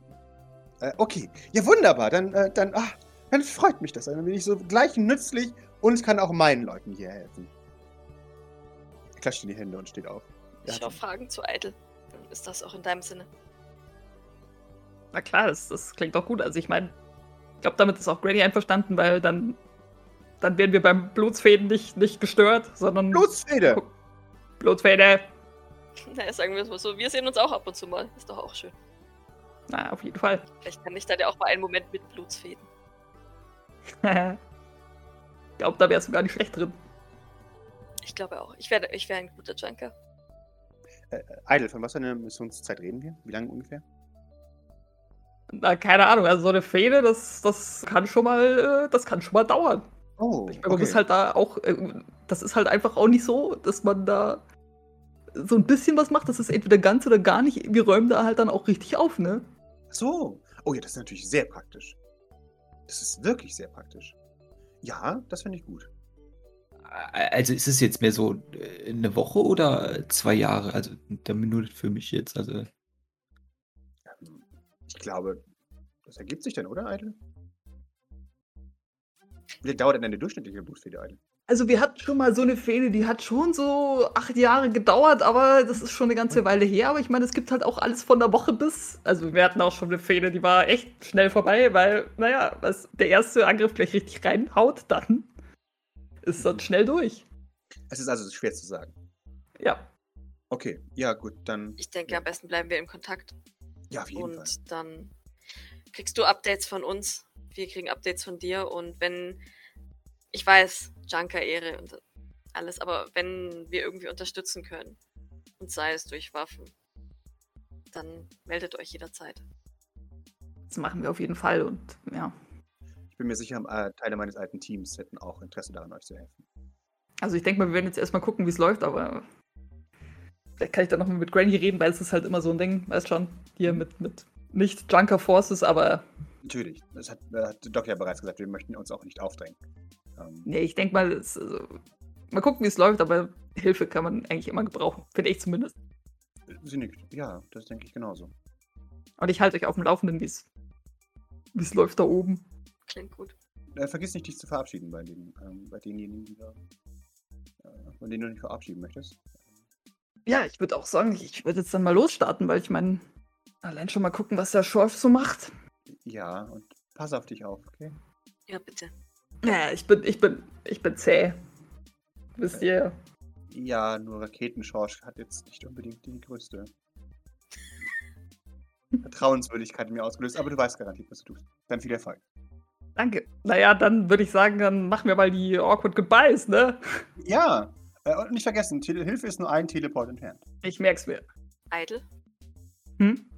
Äh, okay, ja wunderbar, dann, äh, dann, ach, dann freut mich das. Dann bin ich so gleich nützlich und kann auch meinen Leuten hier helfen. Er klatscht in die Hände und steht auf. Er Ich schaue Fragen zu Eitel. Dann ist das auch in deinem Sinne. Na klar, das, das klingt doch gut. Also ich meine, ich glaube, damit ist auch Granny einverstanden, weil dann, dann werden wir beim Blutsfäden nicht, nicht gestört, sondern Blutsfede! Guck. Blutsfäde. Naja, sagen wir es mal so. Wir sehen uns auch ab und zu mal. Ist doch auch schön. Na, auf jeden Fall. Vielleicht kann ich dann ja auch mal einen Moment mit Blutsfäden. ich glaube, da wärst du gar nicht schlecht drin. Ich glaube auch. Ich wäre ich wär ein guter Junker. Äh, Idle, von was für einer Missionszeit reden wir? Wie lange ungefähr? Na, keine Ahnung, also so eine Fehde, das, das kann schon mal, äh, das kann schon mal dauern. Oh, Ich meine, man muss halt da auch, äh, das ist halt einfach auch nicht so, dass man da so ein bisschen was macht. Das ist entweder ganz oder gar nicht. Wir räumen da halt dann auch richtig auf, ne? Ach so. Oh ja, das ist natürlich sehr praktisch. Das ist wirklich sehr praktisch. Ja, das finde ich gut. Also ist es jetzt mehr so äh, eine Woche oder zwei Jahre? Also der Minute für mich jetzt. Also Ähm, Ich glaube, das ergibt sich dann, oder, Idle? Wie lange dauert denn eine durchschnittliche Blutfede, Idle? Also wir hatten schon mal so eine Fehde, die hat schon so acht Jahre gedauert, aber das ist schon eine ganze Weile her. Aber ich meine, es gibt halt auch alles von der Woche bis. Also wir hatten auch schon eine Fehde, die war echt schnell vorbei, weil, naja, was der erste Angriff gleich richtig reinhaut, dann ist dann schnell durch. Es ist also schwer zu sagen. Ja. Okay, ja, gut, dann. Ich denke, am besten bleiben wir im Kontakt. Ja, auf jeden und Fall. dann kriegst du Updates von uns. Wir kriegen Updates von dir. Und wenn, ich weiß, Junker-Ehre und alles, aber wenn wir irgendwie unterstützen können, und sei es durch Waffen, dann meldet euch jederzeit. Das machen wir auf jeden Fall und ja. Ich bin mir sicher, äh, Teile meines alten Teams hätten auch Interesse daran, euch zu helfen. Also ich denke mal, wir werden jetzt erstmal gucken, wie es läuft, aber vielleicht kann ich dann nochmal mit Granny reden, weil es ist halt immer so ein Ding, weißt schon, hier mit, mit nicht Junker Forces, aber Natürlich. Das hat, äh, hat Doc ja bereits gesagt, wir möchten uns auch nicht aufdrängen. Ähm, nee, ich denke mal, es, also, mal gucken, wie es läuft, aber Hilfe kann man eigentlich immer gebrauchen. Finde ich zumindest. sie nickt. Ja, das denke ich genauso. Und ich halte euch auf dem Laufenden, wie es wie es läuft da oben. Klingt gut. Äh, vergiss nicht, dich zu verabschieden bei, den, ähm, bei denjenigen, die da, äh, von denen du dich verabschieden möchtest. Ja, ich würde auch sagen, ich würde jetzt dann mal losstarten, weil ich meine, allein schon mal gucken, was der Schorf so macht. Ja, und pass auf dich auf, okay? Ja, bitte. Ja, ich bin, ich bin, ich bin zäh. Wisst ihr? Ja, nur Raketenschorsch hat jetzt nicht unbedingt die größte Vertrauenswürdigkeit in mir ausgelöst, aber du weißt garantiert, was du tust. Dann viel Erfolg. Danke. Naja, dann würde ich sagen, dann machen wir mal die Awkward Goodbyes, ne? Ja, äh, und nicht vergessen, Tele Hilfe ist nur ein Teleport entfernt. Ich merk's mir. Idle. Hm?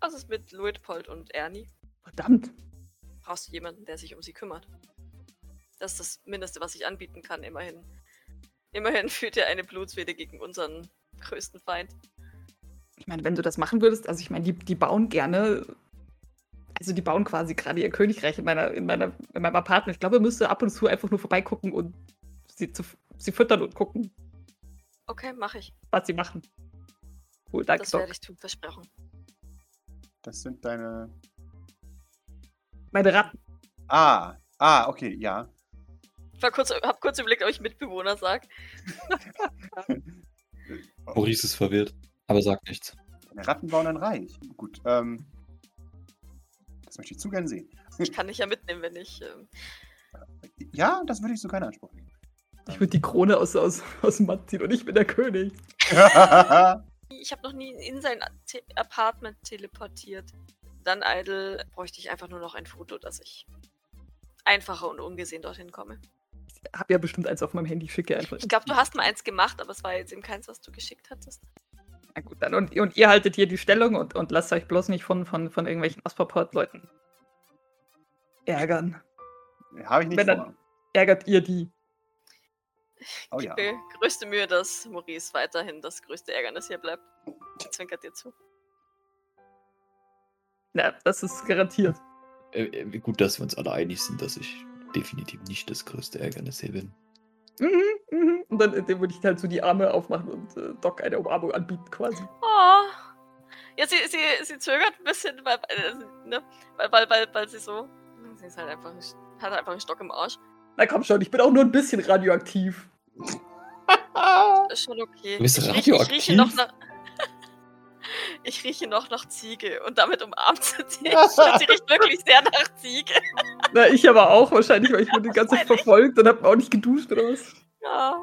Was ist mit Luitpold und Ernie? Verdammt. Brauchst du jemanden, der sich um sie kümmert? Das ist das Mindeste, was ich anbieten kann, immerhin. Immerhin führt er eine Blutsfehde gegen unseren größten Feind. Ich meine, wenn du das machen würdest, also ich meine, die, die bauen gerne, also die bauen quasi gerade ihr Königreich in meiner, in meiner, in meinem Apartment. Ich glaube, ihr müsst ab und zu einfach nur vorbeigucken und sie, zu, sie füttern und gucken, Okay, mache ich. was sie machen. Cool, danke, Das Doc. werde ich tun, versprochen. Das sind deine. Meine Ratten. Ah, ah, okay, ja. Ich war kurz, hab kurz überlegt, ob ich Mitbewohner sag. Maurice ist verwirrt, aber sagt nichts. Deine Ratten bauen ein Reich. Gut, ähm. Das möchte ich zu gern sehen. Ich kann dich ja mitnehmen, wenn ich. Ähm, Ja, das würde ich sogar in Anspruch nehmen. Ich würde die Krone aus, aus, aus dem Matt ziehen und ich bin der König. ich habe noch nie in sein Te Apartment teleportiert. Dann, Idle, bräuchte ich einfach nur noch ein Foto, dass ich einfacher und ungesehen dorthin komme. Ich habe ja bestimmt eins auf meinem Handy, schicke einfach. Ich glaube, du hast mal eins gemacht, aber es war jetzt eben keins, was du geschickt hattest. Na gut, dann. Und, und ihr haltet hier die Stellung und, und lasst euch bloß nicht von, von, von irgendwelchen Ospoport-Leuten ärgern. Habe ich nicht Wenn dann- vor. Ärgert ihr die? Oh ja. Gebe größte Mühe, dass Maurice weiterhin das größte Ärgernis hier bleibt. Zwinkert dir zu. Ja, das ist garantiert. Äh, äh, gut, dass wir uns alle einig sind, dass ich definitiv nicht das größte Ärgernis hier bin. Mhm, mhm. Und dann, dann würde ich halt so die Arme aufmachen und äh, Doc eine Umarmung anbieten quasi. Oh. Ja, sie, sie, sie zögert ein bisschen, weil, äh, ne, weil, weil, weil, weil sie so. Sie ist halt einfach, nicht- hat einfach einen Stock im Arsch. Na komm schon, ich bin auch nur ein bisschen radioaktiv. Ist schon okay. Du bist ich, rieche, ich rieche noch radioaktiv? nach. Ich rieche noch nach Ziege und damit umarmt sie dich. Sie riecht wirklich sehr nach Ziege. Na, ich aber auch wahrscheinlich, weil ich wurde die ganze Zeit verfolgt und hab auch nicht geduscht oder was. Ja.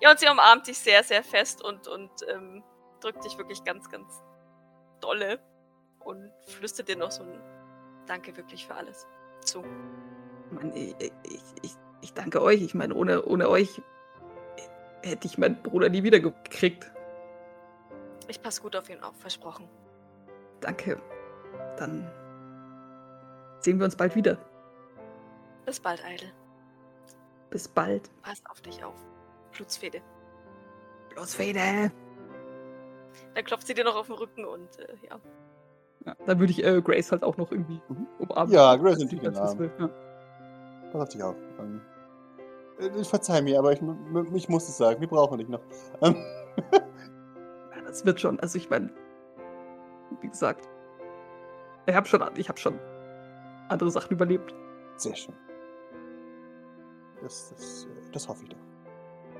Ja, und sie umarmt dich sehr, sehr fest und, und ähm, drückt dich wirklich ganz, ganz dolle und flüstert dir noch so ein Danke wirklich für alles zu. Mann, ich, ich, ich, ich danke euch. Ich meine, ohne, ohne euch hätte ich meinen Bruder nie wieder gekriegt. Ich passe gut auf ihn auf, versprochen. Danke. Dann sehen wir uns bald wieder. Bis bald, Idle. Bis bald. Pass auf dich auf. Blutsfede. Los, Fede. Dann klopft sie dir noch auf den Rücken und äh, ja. Ja, dann würde ich äh, Grace halt auch noch irgendwie Mhm. umarmen. Ja, Grace es umarmen. will. Ja. Pass auf dich auf. Ähm, äh, verzeih mir, aber ich, ich muss es sagen. Wir brauchen dich noch. Ähm, Das wird schon. Also ich meine, wie gesagt, ich habe schon, ich habe schon andere Sachen überlebt. sehr schön. Das, das, äh, das hoffe ich doch.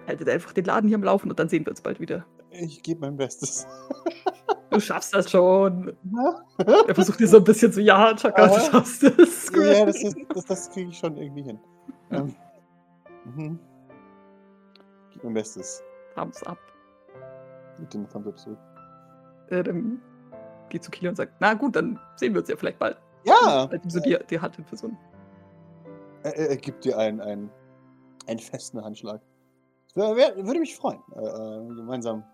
Haltet einfach den Laden hier am Laufen und dann sehen wir uns bald wieder. Ich gebe mein Bestes. Du schaffst das schon. Ja, Er versucht dir so ein bisschen zu, ja, Chaka, du schaffst es. ja das, ist- das, das kriege ich schon irgendwie hin. Ähm, mhm. Gib mein Bestes. Thumbs up. Mit dem Thumbs Up zurück. Äh, dann geht zu Kili und sagt, na gut, dann sehen wir uns ja vielleicht bald. Ja! Halt so die, die so ein Er, er, er gibt dir einen, einen, einen festen Handschlag. Würde mich freuen, äh, äh, gemeinsam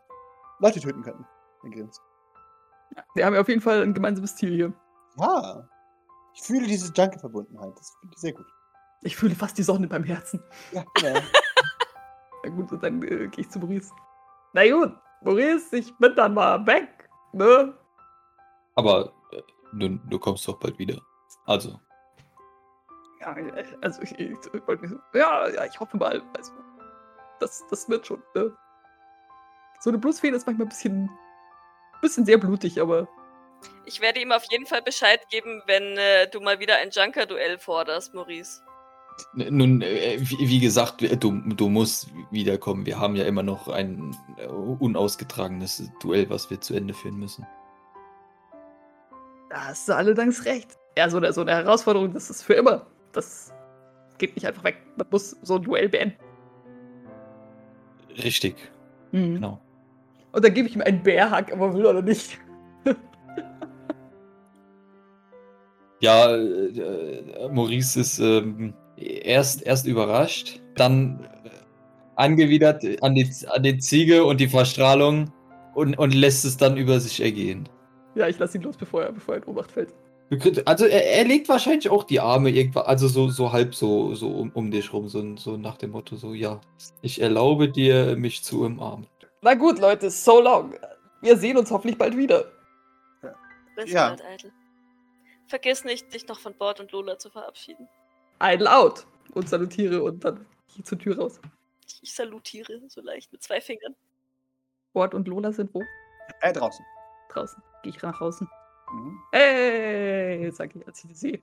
Leute töten könnten. Er grinst. Wir haben ja auf jeden Fall ein gemeinsames Ziel hier. Ja. Ich fühle diese Junkie-Verbundenheit. Das finde ich sehr gut. Ich fühle fast die Sonne beim Herzen. Ja, genau. Na gut, dann äh, gehe ich zu Maurice. Na gut, Maurice, ich bin dann mal weg. Ne? Aber Nun, du kommst doch bald wieder. Also, Ja, äh, also ich, ich, ich wollte nicht so. Ja, ja, ich hoffe mal. Also, das, das wird schon. Ne? So eine Blutsfehde ist manchmal ein bisschen, bisschen sehr blutig, aber Ich werde ihm auf jeden Fall Bescheid geben, wenn äh, du mal wieder ein Junker-Duell forderst, Maurice. Nun, äh, wie, gesagt, du, du musst wiederkommen. Wir haben ja immer noch ein äh, unausgetragenes Duell, was wir zu Ende führen müssen. da hast du allerdings recht. Ja, so eine, so eine Herausforderung, das ist für immer. Das geht nicht einfach weg. Man muss so ein Duell beenden. Richtig, Mhm. genau. Und dann gebe ich ihm einen Bärhack, aber will oder nicht. Ja, äh, äh, Maurice ist ähm, erst, erst überrascht, dann angewidert an die, an die Ziege und die Verstrahlung und, und lässt es dann über sich ergehen. Ja, ich lasse ihn los, bevor er, bevor er in Ohnmacht fällt. Also er, er legt wahrscheinlich auch die Arme irgendwann, also so, so halb so, so um, um dich rum, so, so nach dem Motto, so ja, ich erlaube dir, mich zu umarmen. Na gut, Leute, so long. Wir sehen uns hoffentlich bald wieder. Bis Ja. bald, Eitel. Vergiss nicht, dich noch von Bord und Lola zu verabschieden. Idle out. Und salutiere und dann gehe ich zur Tür raus. Ich, salutiere so leicht mit zwei Fingern. Bord und Lola sind wo? Äh, draußen. Draußen. Gehe ich nach draußen. Mhm. Hey, sag ich, als ich die sehe.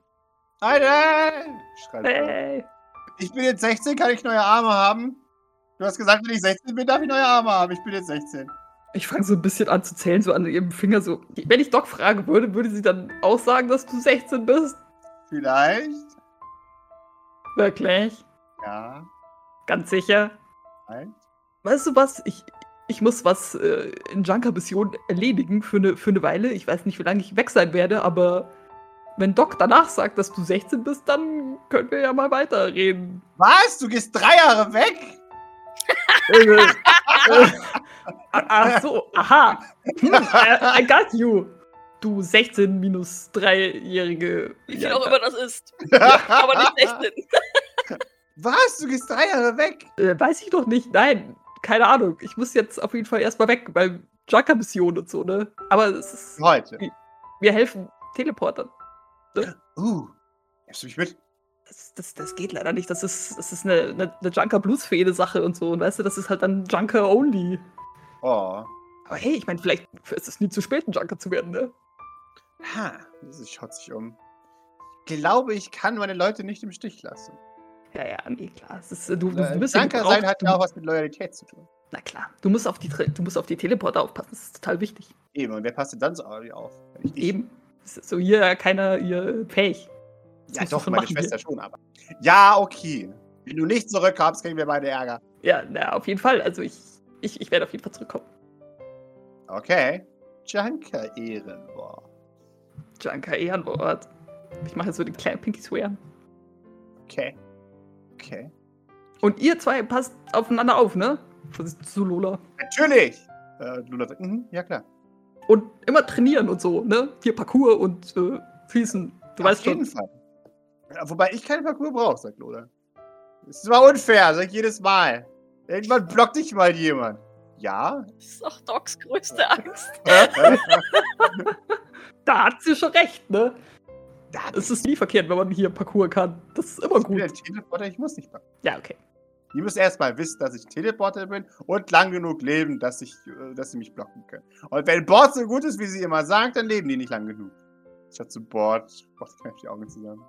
Alter! Schreit. Hey. Ich bin jetzt 16, kann ich neue Arme haben? Du hast gesagt, wenn ich 16 bin, darf ich neue Arme haben. Ich bin jetzt 16. Ich fange so ein bisschen an zu zählen, so an ihrem Finger. So. Wenn ich Doc fragen würde, würde sie dann auch sagen, dass du 16 bist? Vielleicht. Wirklich? Ja. Ganz sicher? Nein. Weißt du was? Ich, ich muss was äh, in Junker-Mission erledigen für eine für ne Weile. Ich weiß nicht, wie lange ich weg sein werde, aber wenn Doc danach sagt, dass du 16 bist, dann können wir ja mal weiterreden. Was? Du gehst drei Jahre weg? äh, äh, ach so, aha. Hm, I, I got you. Du 16 minus 3-jährige. Wie viel auch immer das ist. Aber nicht 16. Was? Du gehst drei Jahre weg? Äh, weiß ich doch nicht. Nein, keine Ahnung. Ich muss jetzt auf jeden Fall erstmal weg beim Junker-Mission und so, ne? Aber es ist. Heute. Wir helfen Teleportern. Uh. Nimmst du mich mit? Das, das, das geht leider nicht. Das ist, das ist eine, eine, eine Junker-Blues-Fehde-Sache und so. Und weißt du, das ist halt dann Junker-only. Oh. Aber hey, ich meine, vielleicht ist es nie zu spät, ein Junker zu werden, ne? Ha. Sie schaut sich um. Ich glaube, ich kann meine Leute nicht im Stich lassen. Ja, ja, nee, klar. Es ist, du, du, Äh, du bist ja Danke sein hat du, ja auch was mit Loyalität zu tun. Na klar, du musst, auf die, du musst auf die Teleporter aufpassen. Das ist total wichtig. Eben, und wer passt denn dann so auf? Eben. Es ist so hier keiner hier fähig. Das Ja, du doch, meine machen Schwester hier. schon, aber. Ja, okay. Wenn du nicht zurückkommst, kriegen wir beide Ärger. Ja, na, auf jeden Fall. Also ich, ich, ich werde auf jeden Fall zurückkommen. Okay. Junker Ehrenwort. Junker Ehrenwort. Ich mache jetzt so den kleinen Pinky Swear. Okay. Okay. Und ihr zwei passt aufeinander auf, ne? Das ist zu Lola. Natürlich! Äh, Lula sagt, mhm, ja klar. Und immer trainieren und so, ne? Hier Parcours und äh, Fließen. Du weißt Auf jeden schon. Fall. Ja, wobei ich keinen Parcours brauche, sagt Lola. Das ist mal unfair, sag ich jedes Mal. Irgendwann blockt dich mal jemand. Ja? Das ist auch Docs größte Angst. Da hat sie schon recht, ne? Es ist nie verkehrt, wenn man hier Parcours kann. Das ist immer ich bin gut. ein Teleporter, ich muss nicht backen. Ja, okay. Die müssen erstmal wissen, dass ich Teleporter bin und lang genug leben, dass, ich, äh, dass sie mich blocken können. Und wenn Bord so gut ist, wie sie immer sagt, dann leben die nicht lang genug. Statt zu Bord, Bord kneift die Augen zusammen.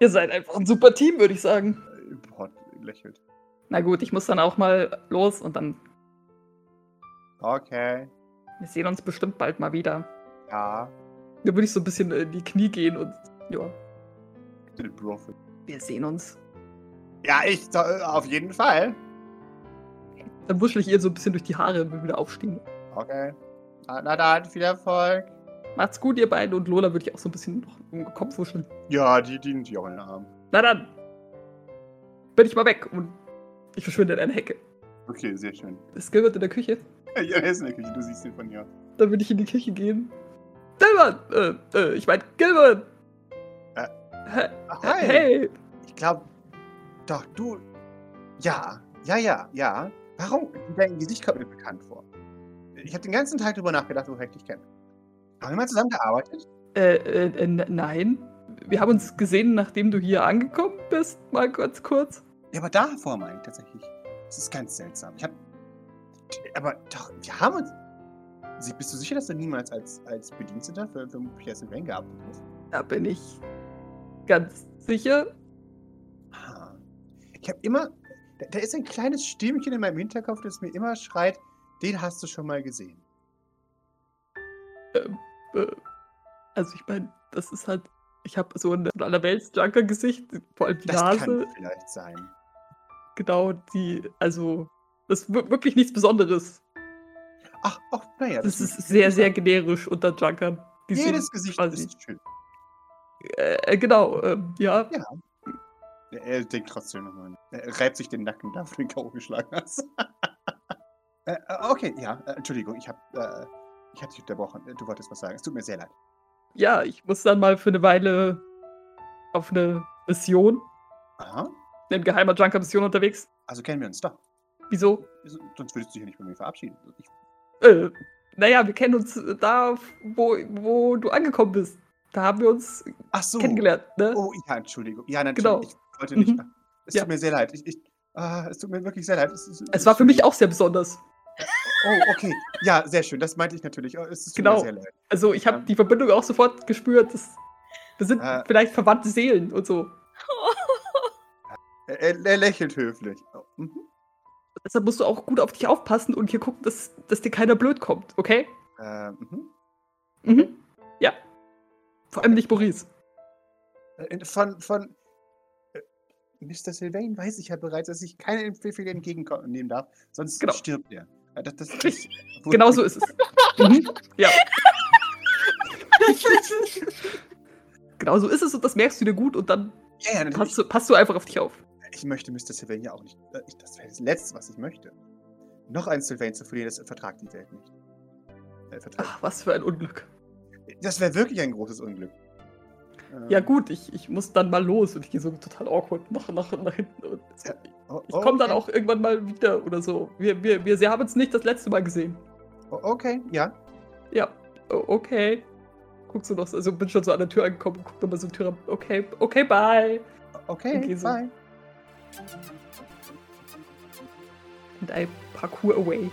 Ihr seid einfach ein super Team, würde ich sagen. Äh, Bord lächelt. Na gut, ich muss dann auch mal los und dann. Okay, Wir sehen uns bestimmt bald mal wieder. ja. Da würde ich so ein bisschen in die Knie gehen und. Ja, wir sehen uns. Ja, ich äh, auf jeden Fall. Dann wuschel ich ihr so ein bisschen durch die Haare und will wieder aufstehen. Okay. Na, na dann, viel Erfolg. Macht's gut, ihr beiden. Und Lola würde ich auch so ein bisschen noch im Kopf wuscheln. Ja, die dienen sich auch in den Arm. Na dann. Bin ich mal weg und ich verschwinde in eine Hecke. Okay, sehr schön. Ist Gilbert in der Küche? Ja, er ist in der Küche, du siehst ihn von hier. Dann würde ich in die Küche gehen. Gilbert! Äh, äh, ich mein, Gilbert! Äh, äh, hey! Ich glaube, doch, du. Ja, ja, ja, ja. Warum? Dein Gesicht kommt mir bekannt vor. Ich habe den ganzen Tag darüber nachgedacht, woher ich dich kenne. Haben wir mal zusammengearbeitet? Äh, äh, äh, nein. Wir haben uns gesehen, nachdem du hier angekommen bist, mal ganz kurz. Ja, aber davor meine ich tatsächlich. Das ist ganz seltsam. Ich hab. Aber doch, wir haben uns. Bist du sicher, dass du niemals als, als Bediensteter für, für Pierre Sylvain gearbeitet hast? Da bin ich ganz sicher. Ah. Ich habe immer. Da, da ist ein kleines Stimmchen in meinem Hinterkopf, das mir immer schreit, den hast du schon mal gesehen. Ähm, äh, also ich meine, das ist halt. Ich habe so ein allerwelts-Junker-Gesicht, vor allem die Das Nase. kann vielleicht sein. Genau, die. Also, das ist wir- wirklich nichts Besonderes. Ach, ach, naja. Das ist sehr, sehr generisch unter Junkern. Die Jedes Gesicht quasi- ist schön. Äh, genau, ähm, ja. Ja. Er, denkt trotzdem nochmal. Er reibt sich den Nacken da, wo du den K.O. geschlagen hast. äh, äh, okay, ja. Äh, Entschuldigung, ich hab. Äh, ich hatte dich unterbrochen. Du wolltest was sagen. Es tut mir sehr leid. Ja, ich muss dann mal für eine Weile auf eine Mission, Aha. eine geheime Junker-Mission unterwegs. Also kennen wir uns doch. Wieso? Sonst würdest du dich ja nicht bei mir verabschieden. Ich, Äh, naja, wir kennen uns da, wo, wo du angekommen bist. Da haben wir uns ach so. kennengelernt, ne? Oh, ja, Entschuldigung. Ja, Genau. natürlich. Ich wollte nicht. Mhm. Es Ja. tut mir sehr leid. Ich, ich, ah, es tut mir wirklich sehr leid. Es, es, Es war für mich auch sehr besonders. Oh, okay. Ja, sehr schön. Das meinte ich natürlich. Oh, Es tut Genau. mir sehr leid. Also ich habe Ähm. die Verbindung auch sofort gespürt. Dass, wir sind Äh. vielleicht verwandte Seelen und so. Er, er, er lächelt höflich. Oh, mhm. Deshalb musst du auch gut auf dich aufpassen und hier gucken, dass, dass dir keiner blöd kommt, okay? Äh, mhm. Mhm. Ja. Vor allem nicht Maurice. Äh, Von, von äh, Mr. Sylvain weiß ich ja bereits, dass ich keine Befehle entgegennehmen darf, sonst Genau. stirbt er. Äh, Das, das, das, Genau so ist es. Mhm. Ja. genau so ist es und das merkst du dir gut und dann Ja, ja, passt du, passt du einfach auf dich auf. Ich möchte Mr. Sylvain ja auch nicht. äh, das wäre das Letzte, was ich möchte. Noch einen Sylvain zu verlieren, das vertragt die Welt nicht. Äh. Ach, was für ein Unglück. Das wäre wirklich ein großes Unglück. Ähm, Ja gut, ich, ich muss dann mal los und ich gehe so total awkward nach, nach, nach hinten. Und so. oh, Ich komme dann okay. auch irgendwann mal wieder oder so. Wir, wir, wir, wir haben uns nicht das letzte Mal gesehen. Oh, okay, ja. Ja, oh, okay. Guckst du noch, so- also bin schon so an der Tür angekommen, guck nochmal so die Tür ab. Okay, okay, bye. Okay, Okay, so. bye. And I parkour away.